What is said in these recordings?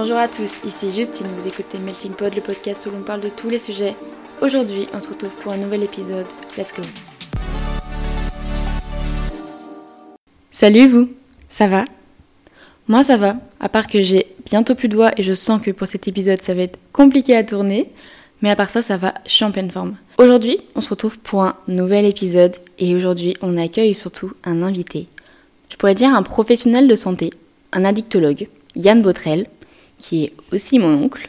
Bonjour à tous, ici Justine, vous écoutez Melting Pod, le podcast où l'on parle de tous les sujets. Aujourd'hui, on se retrouve pour un nouvel épisode. Let's go Salut vous, ça va? Moi ça va, à part que j'ai bientôt plus de voix et je sens que pour cet épisode ça va être compliqué à tourner, mais à part ça, ça va, je suis en pleine forme. Aujourd'hui, on se retrouve pour un nouvel épisode et aujourd'hui, on accueille surtout un invité. Je pourrais dire un professionnel de santé, un addictologue, Yann Botrel, qui est aussi mon oncle.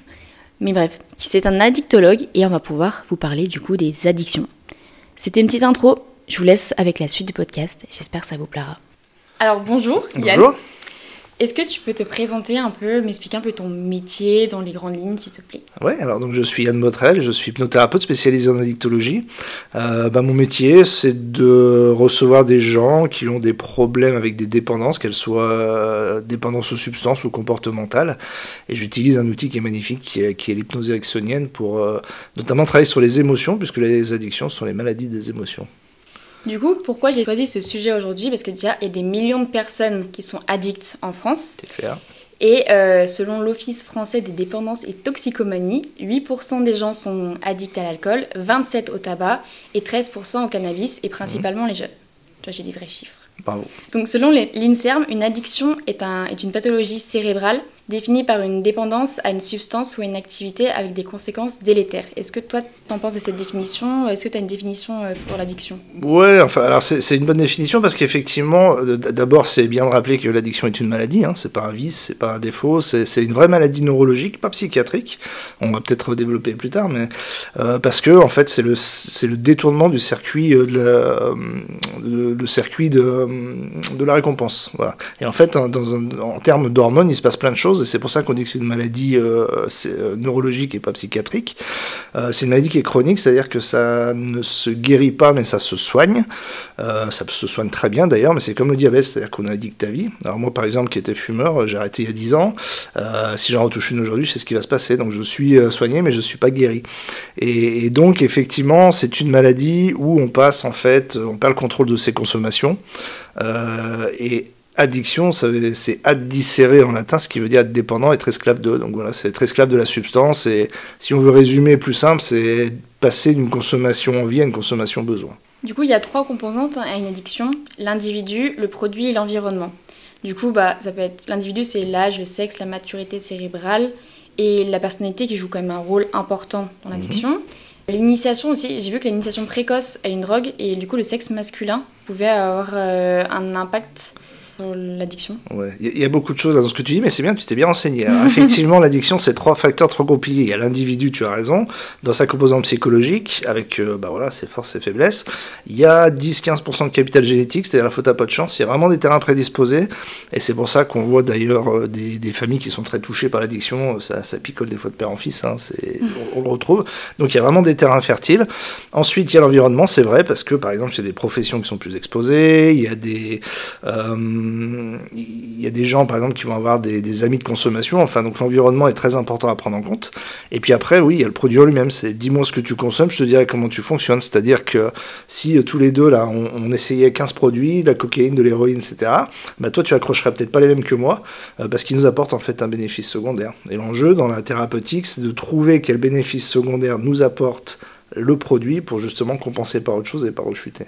Mais bref, c'est un addictologue et on va pouvoir vous parler du coup des addictions. C'était une petite intro, je vous laisse avec la suite du podcast, j'espère que ça vous plaira. Alors bonjour, Yann. Est-ce que tu peux te présenter un peu, m'expliquer un peu ton métier dans les grandes lignes, s'il te plaît? Ouais, alors donc je suis Yann Botrel, je suis hypnothérapeute spécialisé en addictologie. Euh, bah, mon métier, c'est de recevoir des gens qui ont des problèmes avec des dépendances, qu'elles soient euh, dépendances aux substances ou comportementales. Et j'utilise un outil qui est magnifique, qui est, qui est l'hypnose ericksonienne, pour euh, notamment travailler sur les émotions, puisque les addictions sont les maladies des émotions. Du coup, pourquoi j'ai choisi ce sujet aujourd'hui? Parce que déjà, il y a des millions de personnes qui sont addictes en France. C'est clair. Et euh, selon l'Office français des dépendances et toxicomanie, 8% des gens sont addicts à l'alcool, 27% au tabac et 13% au cannabis, et principalement les jeunes. Toi, j'ai des vrais chiffres. Bravo. Donc, selon l'INSERM, une addiction est, un- est une pathologie cérébrale définie par une dépendance à une substance ou à une activité avec des conséquences délétères. Est-ce que toi, t'en penses de cette définition Est-ce que tu as une définition euh, pour l'addiction? Ouais, enfin, alors c'est une bonne définition parce qu'effectivement, euh, d'abord, c'est bien de rappeler que l'addiction est une maladie, hein, c'est pas un vice, c'est pas un défaut, c'est une vraie maladie neurologique, pas psychiatrique. On va peut-être développer plus tard, mais euh, parce que en fait, c'est le détournement du circuit de la, le circuit de, la récompense. Voilà. Et en fait, dans en termes d'hormones, il se passe plein de choses, et c'est pour ça qu'on dit que c'est une maladie euh, euh, neurologique et pas psychiatrique. Euh, c'est une maladie qui est chronique, c'est-à-dire que ça ne se guérit pas, mais ça se soigne. Ça se soigne très bien d'ailleurs, mais c'est comme le diabète, c'est-à-dire qu'on addict à vie. Alors moi, par exemple, qui étais fumeur, j'ai arrêté il y a 10 ans. Si j'en retouche une aujourd'hui, c'est ce qui va se passer. Donc je suis soigné, mais je suis pas guéri. Et, donc effectivement, c'est une maladie où on passe en fait, on perd le contrôle de ses consommations. Et addiction, c'est addicere en latin, ce qui veut dire être dépendant, être esclave de. Donc voilà, c'est être esclave de la substance. Et si on veut résumer plus simple, c'est passer d'une consommation envie à une consommation besoin. Du coup, il y a trois composantes à une addiction l'individu, le produit et l'environnement. Du coup, bah, ça peut être l'individu, c'est l'âge, le sexe, la maturité cérébrale et la personnalité qui joue quand même un rôle important dans l'addiction. L'initiation aussi, j'ai vu que l'initiation précoce à une drogue et du coup le sexe masculin pouvait avoir euh, un impact l'addiction. Ouais, il y, a- il y a beaucoup de choses dans ce que tu dis, mais c'est bien, tu t'es bien renseigné. Alors, effectivement, l'addiction, c'est trois facteurs trop compliqués. Il y a l'individu, tu as raison, dans sa composante psychologique, avec euh, bah voilà, ses forces et faiblesses. Il y a 10-15% de capital génétique, c'est-à-dire la faute à pas de chance. Il y a vraiment des terrains prédisposés, et c'est pour ça qu'on voit d'ailleurs euh, des, des familles qui sont très touchées par l'addiction. Ça, ça picole des fois de père en fils, hein, on, on le retrouve. Donc il y a vraiment des terrains fertiles. Ensuite, il y a l'environnement, c'est vrai, parce que par exemple, il y a des professions qui sont plus exposées, il y a des, euh, il y a des gens, par exemple, qui vont avoir des, amis de consommation. Enfin, donc l'environnement est très important à prendre en compte. Et puis après, oui, il y a le produit lui-même. C'est dis-moi ce que tu consommes, je te dirai comment tu fonctionnes. C'est-à-dire que si euh, tous les deux, là, on, on essayait 15 produits, de la cocaïne, de l'héroïne, etc., bah, toi, tu accrocherais peut-être pas les mêmes que moi, euh, parce qu'ils nous apportent en fait un bénéfice secondaire. Et l'enjeu dans la thérapeutique, c'est de trouver quel bénéfice secondaire nous apporte le produit pour justement compenser par autre chose et pas rechuter.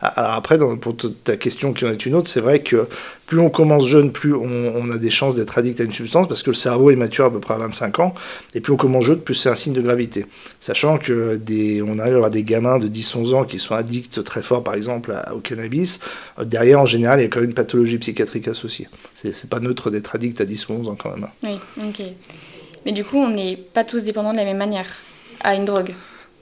Alors après, pour ta question qui en est une autre, c'est vrai que plus on commence jeune, plus on, a des chances d'être addict à une substance, parce que le cerveau est mature à peu près à 25 ans, et plus on commence jeune, plus c'est un signe de gravité. Sachant que des, on arrive à avoir des gamins de 10-11 ans qui sont addicts très fort, par exemple, au cannabis, euh, derrière, en général, il y a quand même une pathologie psychiatrique associée. C'est pas neutre d'être addict à 10 ou 11 ans quand même. Oui, ok. Mais du coup, on n'est pas tous dépendants de la même manière à une drogue.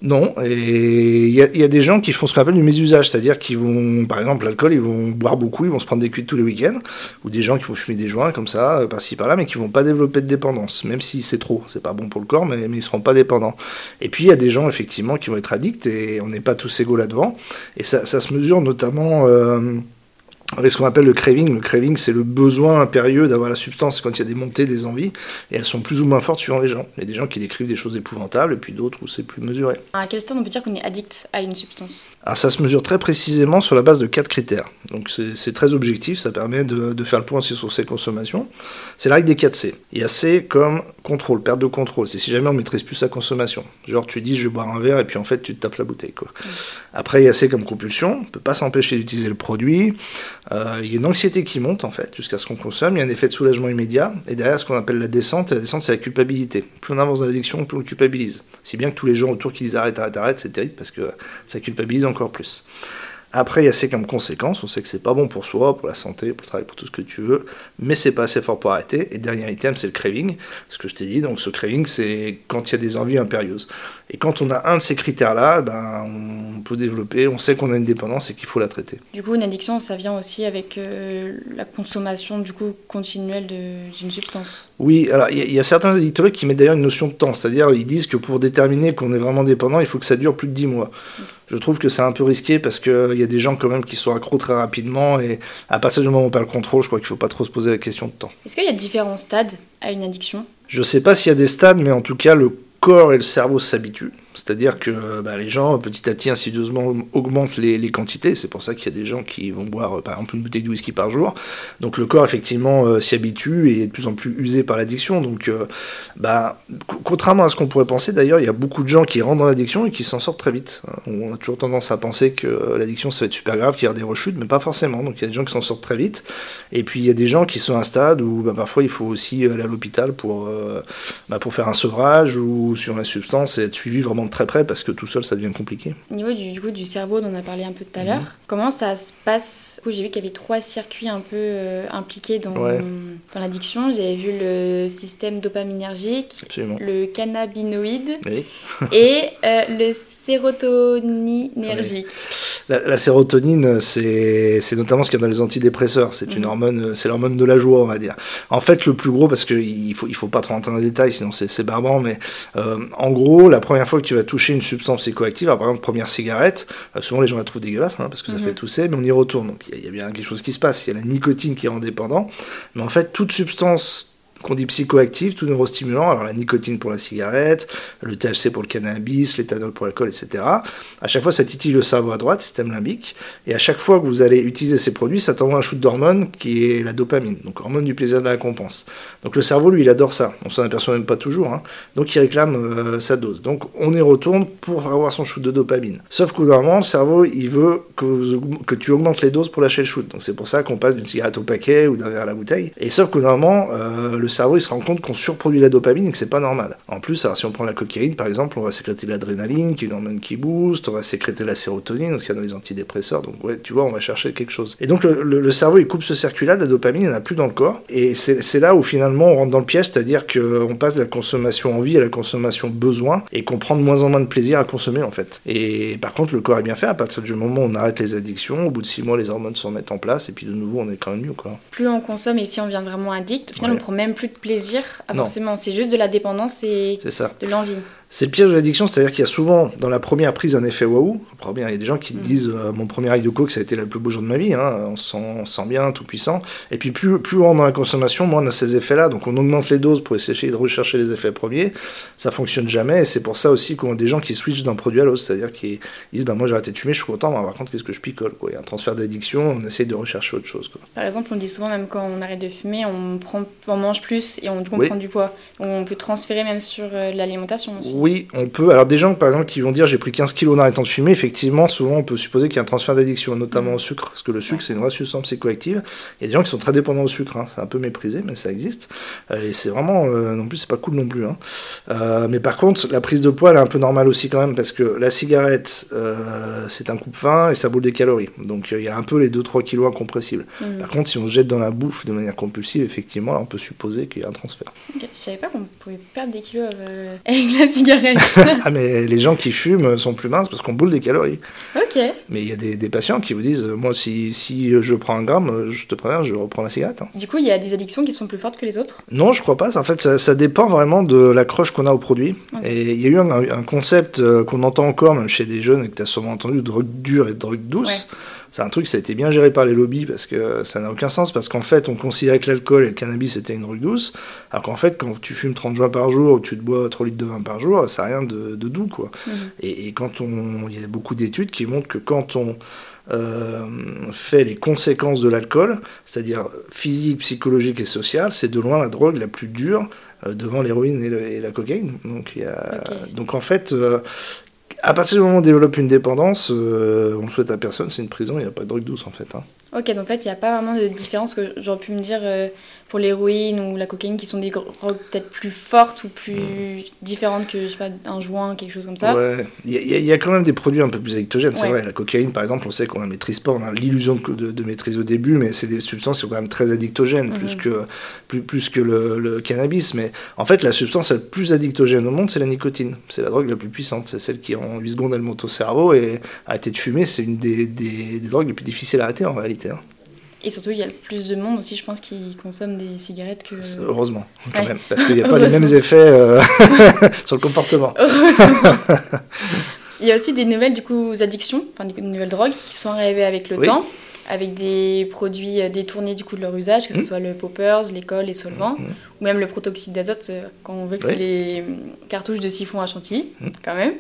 Non, et il y, y a des gens qui font ce qu'on appelle du mésusage, c'est-à-dire qu'ils vont, par exemple, l'alcool, ils vont boire beaucoup, ils vont se prendre des cuites tous les week-ends, ou des gens qui vont fumer des joints comme ça, euh, par-ci par-là, mais qui vont pas développer de dépendance, même si c'est trop, c'est pas bon pour le corps, mais, mais ils seront pas dépendants. Et puis il y a des gens effectivement qui vont être addicts, et on n'est pas tous égaux là-devant, et ça, ça se mesure notamment. euh, avec ce qu'on appelle le craving. Le craving, c'est le besoin impérieux d'avoir la substance quand il y a des montées, des envies, et elles sont plus ou moins fortes suivant les gens. Il y a des gens qui décrivent des choses épouvantables, et puis d'autres où c'est plus mesuré. À quel stade on peut dire qu'on est addict à une substance? Alors ça se mesure très précisément sur la base de quatre critères. Donc c'est très objectif, ça permet de, faire le point sur ses consommations. C'est la règle des 4 C. Il y a C comme contrôle, perte de contrôle. C'est si jamais on maîtrise plus sa consommation. Genre tu dis je vais boire un verre et puis en fait tu te tapes la bouteille. Quoi. Après il y a C comme compulsion, on ne peut pas s'empêcher d'utiliser le produit. Euh, il y a une anxiété qui monte en fait jusqu'à ce qu'on consomme. Il y a un effet de soulagement immédiat. Et derrière ce qu'on appelle la descente, et la descente c'est la culpabilité. Plus on avance dans l'addiction, plus on culpabilise. Si bien que tous les gens autour qui disent arrête, arrête, arrête, c'est terrible parce que ça culpabilise encore plus. Après, il y a C comme conséquence, on sait que c'est pas bon pour soi, pour la santé, pour le travail, pour tout ce que tu veux, mais c'est pas assez fort pour arrêter. Et dernier item, c'est le craving, ce que je t'ai dit. Donc ce craving, c'est quand il y a des envies impérieuses. Et quand on a un de ces critères-là, ben, on peut développer, on sait qu'on a une dépendance et qu'il faut la traiter. Du coup, une addiction, ça vient aussi avec euh, la consommation du coup continuelle d'une substance. Oui, alors il y, a certains addictologues qui mettent d'ailleurs une notion de temps, c'est-à-dire ils disent que pour déterminer qu'on est vraiment dépendant, il faut que ça dure plus de 10 mois. Je trouve que c'est un peu risqué parce qu'il y a des gens quand même qui sont accros très rapidement et à partir du moment où on perd le contrôle, je crois qu'il ne faut pas trop se poser la question de temps. Est-ce qu'il y a différents stades à une addiction? Je ne sais pas s'il y a des stades, mais en tout cas, le corps et le cerveau s'habituent. C'est-à-dire que bah, les gens, petit à petit, insidieusement, augmentent les, quantités. C'est pour ça qu'il y a des gens qui vont boire, par exemple, une bouteille de whisky par jour. Donc le corps, effectivement, euh, s'y habitue et est de plus en plus usé par l'addiction. Donc, euh, bah, contrairement à ce qu'on pourrait penser, d'ailleurs, il y a beaucoup de gens qui rentrent dans l'addiction et qui s'en sortent très vite. On a toujours tendance à penser que l'addiction, ça va être super grave, qu'il y a des rechutes, mais pas forcément. Donc il y a des gens qui s'en sortent très vite. Et puis il y a des gens qui sont à un stade où bah, parfois il faut aussi aller à l'hôpital pour, euh, pour faire un sevrage ou sur la substance et être suivi vraiment de très près parce que tout seul, ça devient compliqué. Au niveau du, coup, du cerveau, dont on a parlé un peu tout à l'heure, mhm. comment ça se passe? J'ai vu qu'il y avait trois circuits un peu euh, impliqués dans, dans l'addiction. J'avais vu le système dopaminergique, le cannabinoïde et euh, le sérotoninergique. La, sérotonine, c'est notamment ce qu'il y a dans les antidépresseurs. C'est une mhm. hormone, c'est l'hormone de la joie, on va dire. En fait, le plus gros, parce qu'il faut, il faut pas trop dans les détails, sinon c'est barbant, mais euh, en gros, la première fois que tu vas toucher une substance psychoactive, par exemple, première cigarette, euh, souvent les gens la trouvent dégueulasse, hein, parce que ça mhm. fait tousser, mais on y retourne. Donc il y, y, a bien quelque chose qui se passe. Il y a la nicotine qui est indépendant. Mais en fait, toute substance qu'on dit psychoactifs, tout neurostimulant, alors la nicotine pour la cigarette, le THC pour le cannabis, l'éthanol pour l'alcool, etc. À chaque fois, ça titille le cerveau à droite, système limbique, et à chaque fois que vous allez utiliser ces produits, ça t'envoie un shoot d'hormone qui est la dopamine, donc hormone du plaisir de la récompense. Donc le cerveau, lui, il adore ça. On s'en aperçoit même pas toujours, hein. donc il réclame euh, sa dose. Donc on y retourne pour avoir son shoot de dopamine. Sauf que normalement, le cerveau, il veut que, tu augmentes les doses pour lâcher le shoot. Donc c'est pour ça qu'on passe d'une cigarette au paquet ou d'un verre à la bouteille. Et sauf que normalement, euh, le cerveau il se rend compte qu'on surproduit la dopamine et que c'est pas normal. En plus, alors, si on prend la cocaïne par exemple, on va sécréter l'adrénaline, qui est une hormone qui booste, on va sécréter la sérotonine, aussi dans les antidépresseurs, donc ouais, tu vois, on va chercher quelque chose. Et donc le, cerveau il coupe ce circuit-là, la dopamine il n'y en a plus dans le corps, et c'est là où finalement on rentre dans le piège, c'est-à-dire qu'on passe de la consommation envie à la consommation besoin, et qu'on prend de moins en moins de plaisir à consommer en fait. Et par contre, le corps est bien fait, à partir du moment où on arrête les addictions, au bout de six mois, les hormones se remettent en place, et puis de nouveau, on est quand même mieux. Quoi. Plus on consomme et si on devient vraiment addict, au final, on prend même plus de plaisir ah, forcément, c'est juste de la dépendance et de l'envie. C'est le piège de l'addiction, c'est-à-dire qu'il y a souvent dans la première prise un effet waouh. Il y a des gens qui te mm. disent euh, mon premier ail de coke ça a été le plus beau jour de ma vie, hein. on, sent, sent, bien, tout puissant. Et puis plus, plus on est dans la consommation, moins on a ces effets-là. Donc on augmente les doses pour essayer de rechercher les effets premiers. Ça fonctionne jamais et c'est pour ça aussi qu'on a des gens qui switchent d'un produit à l'autre, c'est-à-dire qu'ils disent bah, moi j'ai arrêté de fumer, je suis content, mais par contre qu'est-ce que je picole quoi? Il y a un transfert d'addiction, on essaye de rechercher autre chose. Quoi. Par exemple, on dit souvent même quand on arrête de fumer, on, prend, on mange plus et on, prend du poids. On peut transférer même sur euh, l'alimentation aussi. Oui, on peut. Alors des gens par exemple qui vont dire j'ai pris 15 kilos en arrêtant de fumer, effectivement souvent on peut supposer qu'il y a un transfert d'addiction, notamment au sucre, parce que le sucre c'est une vraie substance psychoactive. Il y a des gens qui sont très dépendants au sucre, hein. c'est un peu méprisé mais ça existe. Euh, et c'est vraiment, euh, non plus c'est pas cool non plus. Hein. Euh, mais par contre la prise de poids elle est un peu normale aussi quand même, parce que la cigarette c'est un coupe fin et ça boule des calories. Donc il y a un peu les 2-3 kilos incompressibles. Mmh. Par contre si on se jette dans la bouffe de manière compulsive, effectivement on peut supposer qu'il y a un transfert. Ok, je savais pas qu'on pouvait perdre des kilos avec la cigarette. ah mais les gens qui fument sont plus minces parce qu'on boule des calories. Ok. Mais il y a des, patients qui vous disent, moi si, si je prends un gramme, je te préviens, je reprends la cigarette. Hein. Du coup, il y a des addictions qui sont plus fortes que les autres? Non, je crois pas. En fait, ça, dépend vraiment de l'accroche qu'on a au produit. Et il y a eu un, concept euh, qu'on entend encore, même chez des jeunes, et que tu as sûrement entendu, drogue dure et drogue douce. C'est un truc, ça a été bien géré par les lobbies parce que ça n'a aucun sens. Parce qu'en fait, on considérait que l'alcool et le cannabis étaient une drogue douce. Alors qu'en fait, quand tu fumes 30 joints par jour ou tu te bois 3 litres de vin par jour, ça n'a rien de, doux. Quoi. Mhm. Et, et, quand on. Il y a beaucoup d'études qui montrent que quand on euh, fait les conséquences de l'alcool, c'est-à-dire physique, psychologique et sociale, c'est de loin la drogue la plus dure euh, devant l'héroïne et, la cocaïne. Donc, y a... Donc en fait, euh, à partir du moment où on développe une dépendance, on ne souhaite à personne, c'est une prison, il n'y a pas de drogue douce en fait. Hein. Ok, donc en fait, il n'y a pas vraiment de différence que j'aurais pu me dire pour l'héroïne ou la cocaïne qui sont des drogues peut-être plus fortes ou plus mm. différentes que je sais pas un joint quelque chose comme ça. Ouais. Il y, a quand même des produits un peu plus addictogènes c'est vrai. La cocaïne par exemple on sait qu'on la maîtrise pas. On a l'illusion de, de, maîtrise au début mais c'est des substances qui sont quand même très addictogènes mm-hmm. plus que plus, plus que le, cannabis. Mais en fait la substance la plus addictogène au monde c'est la nicotine. C'est la drogue la plus puissante. C'est celle qui en 8 secondes elle monte au cerveau et arrêter de fumer c'est une des, des, des, drogues les plus difficiles à arrêter en réalité hein. Et surtout, il y a le plus de monde aussi, je pense, qui consomme des cigarettes que. Heureusement, quand même. Parce qu'il n'y a pas les mêmes effets euh, sur le comportement. il y a aussi des nouvelles du coup, addictions, enfin des nouvelles drogues qui sont arrivées avec le temps, avec des produits euh, détournés du coup de leur usage, que ce mmh. soit le poppers, l'école, les solvants, mmh. ou même le protoxyde d'azote, euh, quand on veut que c'est les cartouches de siphon à chantilly, mmh. quand même.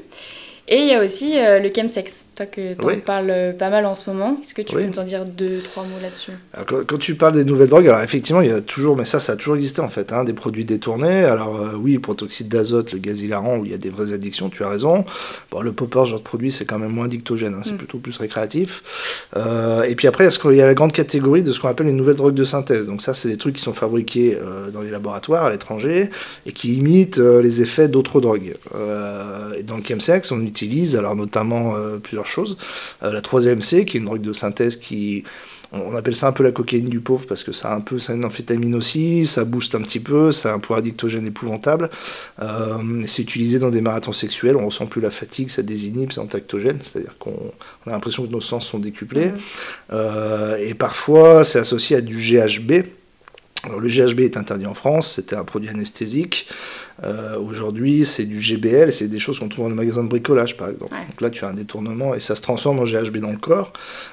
Et il y a aussi euh, le chemsex, toi que tu en parles euh, pas mal en ce moment. Est-ce que tu peux nous en dire deux, trois mots là-dessus? Quand, tu parles des nouvelles drogues, alors effectivement, il y a toujours, mais ça, ça a toujours existé en fait, hein, des produits détournés. Alors euh, oui, protoxyde d'azote, le gaz hilarant, où il y a des vraies addictions, tu as raison. Bon, le popper, ce genre de produit, c'est quand même moins dictogène, hein, c'est mm. plutôt plus récréatif. et puis après, il y a la grande catégorie de ce qu'on appelle les nouvelles drogues de synthèse. Donc ça, c'est des trucs qui sont fabriqués dans les laboratoires à l'étranger et qui imitent les effets d'autres drogues. et dans le chemsex, on utilise, alors notamment euh, plusieurs Euh, la 3MC, qui est une drogue de synthèse qui on appelle ça un peu la cocaïne du pauvre parce que ça a un peu ça une amphétamine aussi, ça booste un petit peu, ça a un pouvoir addictogène épouvantable. Euh, c'est utilisé dans des marathons sexuels, on ressent plus la fatigue, ça désinhibe, c'est antactogène, c'est-à-dire qu'on a l'impression que nos sens sont décuplés. Mmh. et parfois c'est associé à du GHB. Alors, le GHB est interdit en France, c'était un produit anesthésique. Euh, aujourd'hui, c'est du GBL, c'est des choses qu'on trouve dans le magasin de bricolage, par exemple. Donc là, tu as un détournement et ça se transforme en GHB dans le corps.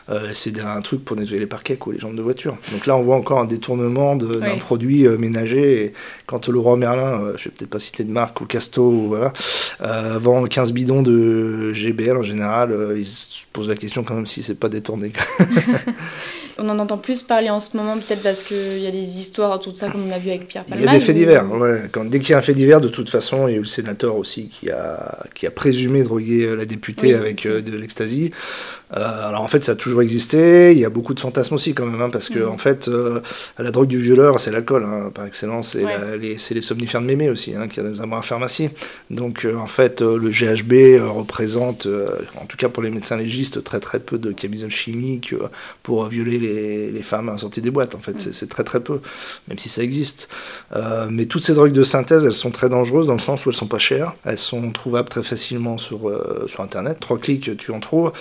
Euh, c'est un truc pour nettoyer les parquets ou les jambes de voiture. Donc là, on voit encore un détournement d'un produit euh, ménager. Et quand le roi Merlin, je vais peut-être pas citer de marque, ou Casto, voilà, vend 15 bidons de GBL en général, il se pose la question quand même si c'est pas détourné. on en entend plus parler en ce moment, peut-être parce qu'il y a des histoires autour de ça, comme on a vu avec Pierre Palmade. Il y a des faits divers, ouais. Quand, dès qu'il y a un fait divers, de toute façon, il y a eu le sénateur aussi qui a, qui a présumé droguer la députée avec euh, de l'ecstasy. Euh, alors en fait, ça a toujours existé. Il y a beaucoup de fantasmes aussi quand même, hein, parce que mm. en fait, euh, la drogue du violeur, c'est l'alcool hein, par excellence. C'est les, les, somnifères de mémé aussi, hein, qui a des amours à pharmacie. Donc en fait, le GHB représente, en tout cas pour les médecins légistes, très très peu de camisoles chimiques pour violer les, les femmes sorties des boîtes. En fait, mm. c'est très très peu, même si ça existe. mais toutes ces drogues de synthèse, elles sont très dangereuses dans le sens où elles sont pas chères, elles sont trouvables très facilement sur, sur Internet. Trois clics, tu en trouves.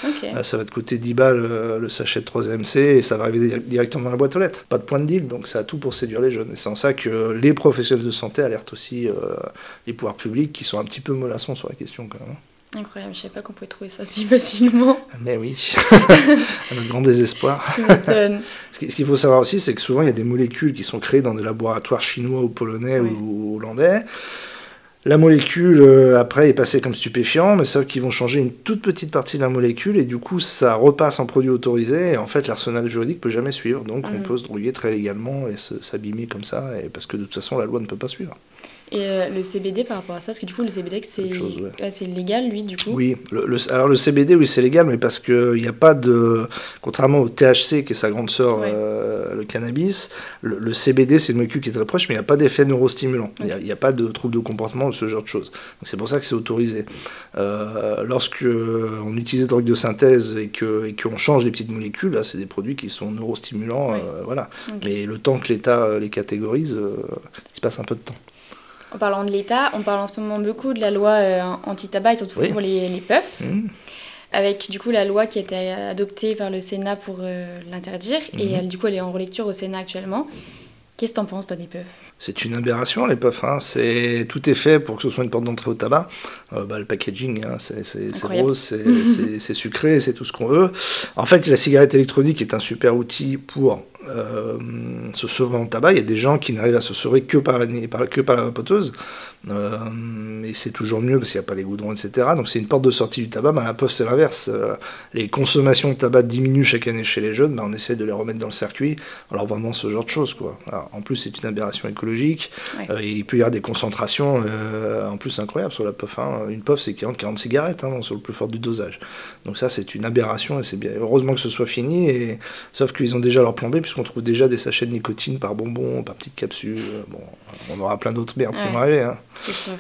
ça va te coûter 10 balles euh, le sachet de 3MC et ça va arriver directement dans la boîte aux lettres. Pas de point de deal, donc ça a tout pour séduire les jeunes. Et c'est en ça que les professionnels de santé alertent aussi euh, les pouvoirs publics qui sont un petit peu mollassons sur la question quand même. Incroyable, je ne savais pas qu'on pouvait trouver ça si facilement. Mais oui, un grand désespoir. Ce qu'il faut savoir aussi, c'est que souvent il y a des molécules qui sont créées dans des laboratoires chinois ou polonais ou hollandais. La molécule, euh, après, est passée comme stupéfiant, mais c'est qu'ils vont changer une toute petite partie de la molécule, et du coup, ça repasse en produit autorisé, et en fait, l'arsenal juridique peut jamais suivre. Donc, on mm. peut se droguer très légalement et s'abîmer comme ça, et parce que de toute façon, la loi ne peut pas suivre. Et euh, le CBD par rapport à ça, parce que du coup le CBD c'est c'est légal lui du coup? Oui, le, alors le CBD oui c'est légal, mais parce qu'il n'y a pas de, contrairement au THC qui est sa grande sœur, euh, le cannabis, le, CBD c'est une molécule qui est très proche, mais il n'y a pas d'effet neurostimulant, il n'y a, pas de trouble de comportement ou ce genre de choses. Donc c'est pour ça que c'est autorisé. Euh, lorsque on utilise des drogues de synthèse et que et qu'on change les petites molécules, là c'est des produits qui sont neurostimulants, voilà. Mais le temps que l'État les catégorise, il se passe un peu de temps. En parlant de l'État, on parle en ce moment beaucoup de la loi euh, anti-tabac et surtout pour les, les puffs. Mmh. Avec du coup la loi qui a été adoptée par le Sénat pour euh, l'interdire. Et mmh. elle, du coup, elle est en relecture au Sénat actuellement. Qu'est-ce que t'en penses, toi, des puffs? C'est une aberration, les puffs. Hein. C'est... Tout est fait pour que ce soit une porte d'entrée au tabac. Euh, bah, le packaging, hein, c'est, rose, c'est, sucré, c'est tout ce qu'on veut. En fait, la cigarette électronique est un super outil pour euh, se sauver en tabac. Il y a des gens qui n'arrivent à se sauver que par la, que par la vapoteuse. Euh, et c'est toujours mieux parce qu'il n'y a pas les goudrons, etc. Donc c'est une porte de sortie du tabac. Ben, la puff, c'est l'inverse. Euh, les consommations de tabac diminuent chaque année chez les jeunes. Ben, on essaie de les remettre dans le circuit en leur vendant ce genre de choses. Quoi. en plus, c'est une aberration écologique. Euh, il peut y avoir des concentrations en plus incroyables sur la puff. Hein. Une puff, c'est 40-40 cigarettes hein, sur le plus fort du dosage. Donc ça, c'est une aberration et c'est bien. Heureusement que ce soit fini. Et... Sauf qu'ils ont déjà leur plan B puisqu'on trouve déjà des sachets de nicotine par bonbon, par petite capsule. Bon, on aura plein d'autres merdes qui vont arriver. Hein. C'est sûr.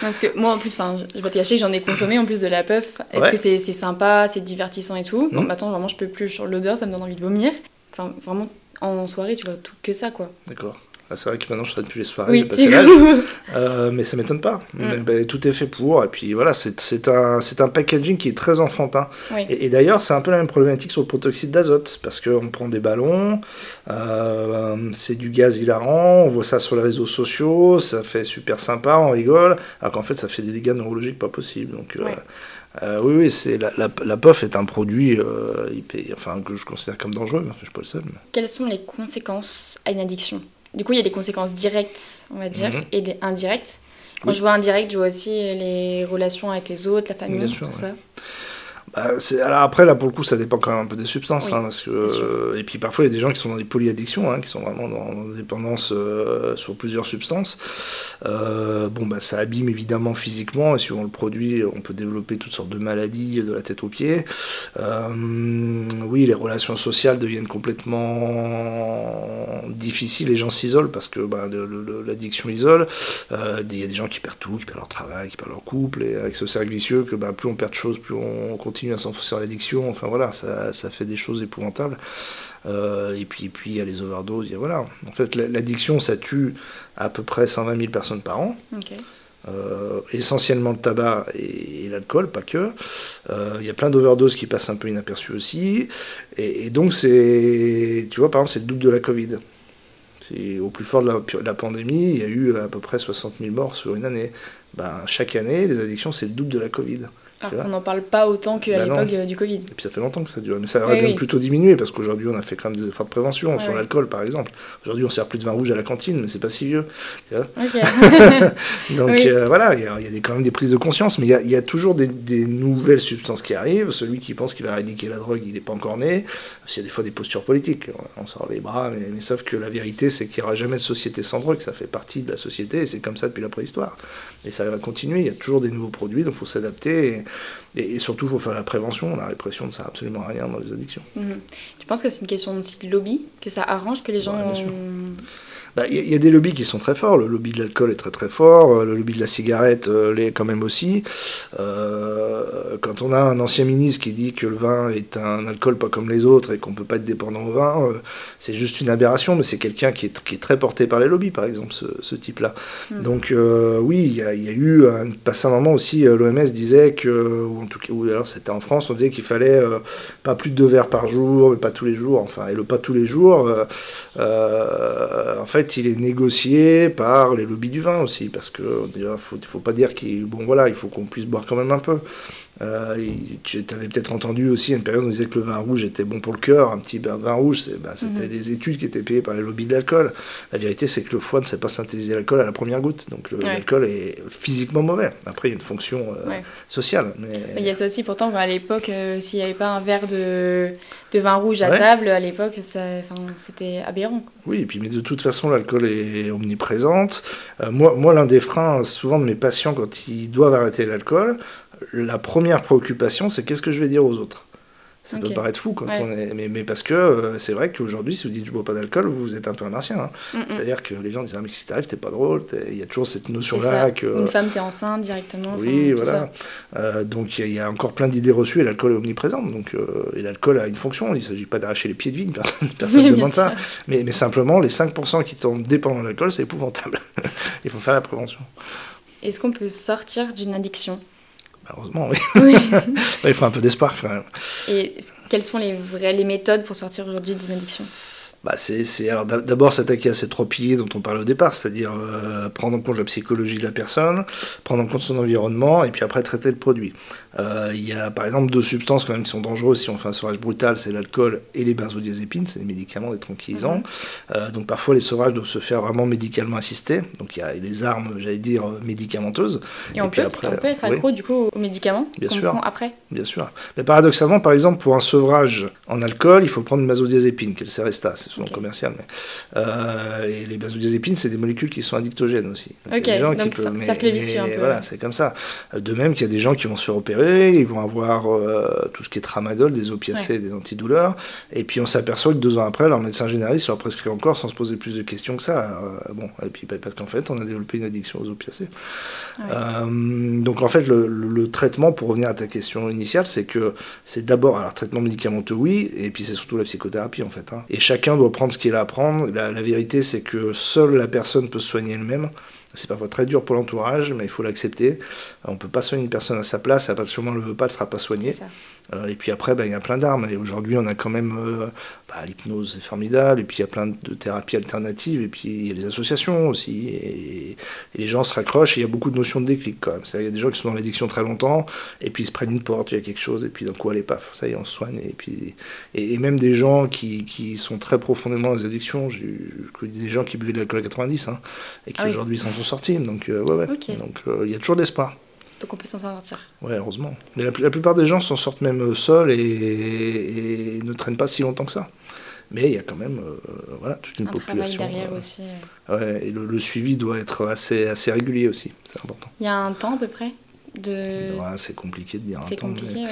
Parce que moi, en plus, je vais te cacher, j'en ai consommé en plus de la puff. Est-ce que c'est sympa, c'est divertissant et tout Bon, maintenant, vraiment, je peux plus. Sur l'odeur, ça me donne envie de vomir. Enfin, vraiment, en soirée, tu vois, tout que ça, quoi. D'accord. Ah, c'est vrai que maintenant je traîne plus les soirées, oui, euh, mais ça m'étonne pas. Mm. Ben, tout est fait pour, et puis voilà, c'est un, un packaging qui est très enfantin. Et, d'ailleurs, c'est un peu la même problématique sur le protoxyde d'azote, parce qu'on prend des ballons, euh, c'est du gaz hilarant, on voit ça sur les réseaux sociaux, ça fait super sympa, on rigole, alors qu'en fait ça fait des dégâts neurologiques pas possibles. Donc, euh, oui, oui, c'est la, la, POF est un produit enfin, que je considère comme dangereux, enfin, je suis pas le seul. Quelles sont les conséquences à une addiction? Du coup, il y a des conséquences directes, on va dire, mhm. et des indirectes. Quand je vois indirect, je vois aussi les relations avec les autres, la famille, tout ça. Bah, alors après, là, pour le coup, ça dépend quand même un peu des substances. Hein, parce que, euh, et puis parfois, il y a des gens qui sont dans des polyaddictions, hein, qui sont vraiment dans, dépendance euh, sur plusieurs substances. Euh, bon, bah, ça abîme évidemment physiquement, et si on le produit, on peut développer toutes sortes de maladies de la tête aux pieds. oui, les relations sociales deviennent complètement difficiles, les gens s'isolent parce que bah, l'addiction isole. Il y a des gens qui perdent tout, qui perdent leur travail, qui perdent leur couple, et avec ce cercle vicieux que bah, plus on perd de choses, plus on continue à s'enfoncer dans l'addiction. Enfin voilà, ça, ça, fait des choses épouvantables. Euh, et puis puis il y a les overdoses. Et voilà. En fait, l'addiction, ça tue à peu près 120 000 personnes par an. Euh, essentiellement le tabac et, l'alcool, pas que. Euh, il y a plein d'overdoses qui passent un peu inaperçues aussi. Et, donc, c'est, tu vois, par exemple, c'est le double de la Covid. C'est au plus fort de la, la, pandémie, il y a eu à peu près 60 000 morts sur une année. Ben, chaque année, les addictions, c'est le double de la Covid. Alors n'en parle pas autant qu'à bah l'époque euh, du Covid. Et puis ça fait longtemps que ça dure. Mais ça aurait bien plutôt diminué parce qu'aujourd'hui on a fait quand même des efforts de prévention sur l'alcool par exemple. Aujourd'hui on sert plus de vin rouge à la cantine, mais c'est pas si vieux. Donc euh, voilà, il y, a, y a quand même des prises de conscience, mais il y, a, toujours des, nouvelles substances qui arrivent. Celui qui pense qu'il va éradiquer la drogue, il n'est pas encore né. Il y a des fois des postures politiques, on sort les bras, mais, mais sauf que la vérité c'est qu'il n'y aura jamais de société sans drogue, ça fait partie de la société et c'est comme ça depuis la préhistoire. Et ça va continuer, il y a toujours des nouveaux produits, donc il faut s'adapter. Et, surtout, il faut faire la prévention. La répression ne sert absolument à rien dans les addictions. Mhm. Tu penses que c'est une question de lobby Que ça arrange que les gens. Bah, il y, a des lobbies qui sont très forts. Le lobby de l'alcool est très très fort. Euh, le lobby de la cigarette euh, l'est quand même aussi. Euh, quand on a un ancien ministre qui dit que le vin est un alcool pas comme les autres et qu'on peut pas être dépendant au vin, c'est juste une aberration. Mais c'est quelqu'un qui est, qui est, très porté par les lobbies, par exemple, ce, type-là. Hmm. Donc oui, il y, a eu un passé un moment aussi. L'OMS disait que, ou en tout cas, ou alors c'était en France, on disait qu'il fallait pas plus de deux verres par jour, mais pas tous les jours. Enfin, et le pas tous les jours. en fait il est négocié par les lobbies du vin aussi, parce que il faut, faut pas dire qu'il faut qu'on puisse boire quand même un peu. Euh, tu avais peut-être entendu aussi à une période où on disait que le vin rouge était bon pour le cœur. Un petit vin rouge, bah, c'était mhm. des études qui étaient payées par les lobbies de l'alcool. La vérité, c'est que le foie ne sait pas synthétiser l'alcool à la première goutte. Donc l'alcool est physiquement mauvais. Après, il y a une fonction euh, sociale. Mais... Il y a ça aussi, pourtant, à l'époque, euh, s'il n'y avait pas un verre de, de vin rouge à table, à l'époque, c'était aberrant. Oui, et puis, mais de toute façon, l'alcool est omniprésente. moi, moi l'un des freins, souvent, de mes patients, quand ils doivent arrêter l'alcool, la première préoccupation, c'est qu'est-ce que je vais dire aux autres? Ça peut paraître fou quand on est. Mais, mais parce que euh, c'est vrai qu'aujourd'hui, si vous dites je bois pas d'alcool, vous êtes un peu un martien. Hein. Mm, mm. C'est-à-dire que les gens disent ah, mais si t'arrives, t'es pas drôle. Il y a toujours cette notion-là que. Une femme, t'es enceinte directement. Oui, voilà. Euh, donc il y, a encore plein d'idées reçues et l'alcool est omniprésent. Donc, euh, et l'alcool a une fonction. Il ne s'agit pas d'arracher les pieds de vigne, personne ne demande ça. Mais, mais, simplement, les 5% qui tombent dépendant de l'alcool, c'est épouvantable. il faut faire la prévention. Est-ce qu'on peut sortir d'une addiction? Heureusement, oui. Il faut un peu d'espoir quand même. Et quelles sont les, vraies, les méthodes pour sortir aujourd'hui d'une addiction? Bah c'est alors d'abord s'attaquer à ces trois piliers dont on parlait au départ, c'est-à-dire euh, prendre en compte la psychologie de la personne, prendre en compte son environnement et puis après traiter le produit. Euh, il y a par exemple deux substances quand même qui sont dangereuses si on fait un sevrage brutal, c'est l'alcool et les benzodiazépines, c'est des médicaments, des tranquillisants. Mhm. Euh, donc parfois les sevrages doivent se faire vraiment médicalement assistés, donc il y a les armes, j'allais dire, médicamenteuses. Et, on, peut, après, on peut être accro du coup aux médicaments Bien sûr. après? Bien sûr. Mais paradoxalement, par exemple, pour un sevrage en alcool, il faut prendre une benzodiazépine, qui est le Commercial. Mais, euh, et les benzodiazépines, c'est des molécules qui sont addictogènes aussi. Donc, ok, donc ça, ça un peu. Voilà, c'est comme ça. De même qu'il y a des gens qui vont se faire opérer ils vont avoir euh, tout ce qui est tramadol, des opiacés, des antidouleurs, et puis on s'aperçoit que deux ans après, leur médecin généraliste leur prescrit encore sans se poser plus de questions que ça. Euh, bon, et puis parce qu'en fait, on a développé une addiction aux opiacés. Euh, donc en fait, le, traitement, pour revenir à ta question initiale, c'est que c'est d'abord, alors traitement médicamenteux, oui, et puis c'est surtout la psychothérapie en fait. Hein. Et chacun doit prendre ce qu'il a à prendre. La, la vérité, c'est que seule la personne peut se soigner elle-même. C'est parfois très dur pour l'entourage, mais il faut l'accepter. On ne peut pas soigner une personne à sa place, à partir du moment où elle ne veut pas, elle ne sera pas soignée. Euh, et puis après, ben, il y a plein d'armes. Et aujourd'hui, on a quand même euh, bah, l'hypnose, c'est formidable. Et puis il y a plein de thérapies alternatives. Et puis il y a les associations aussi. Et, les gens se raccrochent. Et il y a beaucoup de notions de déclic quand même. Il y a des gens qui sont dans l'addiction très longtemps. Et puis ils se prennent une porte, il y a quelque chose. Et puis d'un coup, allez, paf, ça y est, on se soigne. Et, puis, et, même des gens qui, qui, sont très profondément dans les addictions. J'ai des gens qui buvaient de l'alcool à 90 hein, et qui ah aujourd'hui s'en sont sortis. Donc, euh, ouais, ouais. Donc il y a toujours d'espoir. Donc on peut s'en sortir. Ouais, heureusement. Mais la, plupart des gens s'en sortent même seuls et, ne traînent pas si longtemps que ça. Mais il y a quand même euh, voilà, toute une Un population. Travail derrière euh, aussi. Ouais, et le, suivi doit être assez, assez régulier aussi, c'est important. Il y a un temps à peu près? C'est compliqué de dire. C'est compliqué,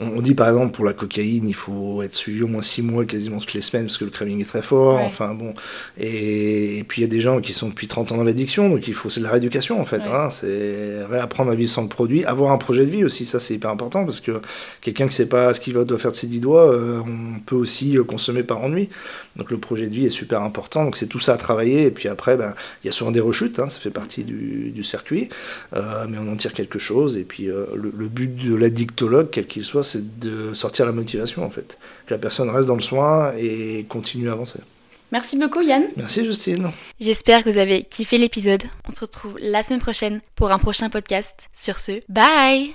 on, dit par exemple pour la cocaïne, il faut être suivi au moins 6 mois quasiment toutes les semaines parce que le craving est très fort. Enfin bon. Et, puis il y a des gens qui sont depuis 30 ans dans l'addiction, donc il faut c'est de la rééducation en fait. Hein. c'est réapprendre à vivre sans le produit, avoir un projet de vie aussi, ça c'est hyper important parce que quelqu'un qui sait pas ce qu'il doit faire de ses 10 doigts, euh, on peut aussi euh, consommer par ennui. Donc le projet de vie est super important. Donc c'est tout ça à travailler. Et puis après, ben, il y a souvent des rechutes, hein, ça fait partie du, circuit, euh, mais on en tire quelque chose. Et puis euh, le, but de l'addictologue, quel qu'il soit, c'est de sortir la motivation en fait. Que la personne reste dans le soin et continue à avancer. Merci beaucoup Yann. Merci Justine. J'espère que vous avez kiffé l'épisode. On se retrouve la semaine prochaine pour un prochain podcast. Sur ce, bye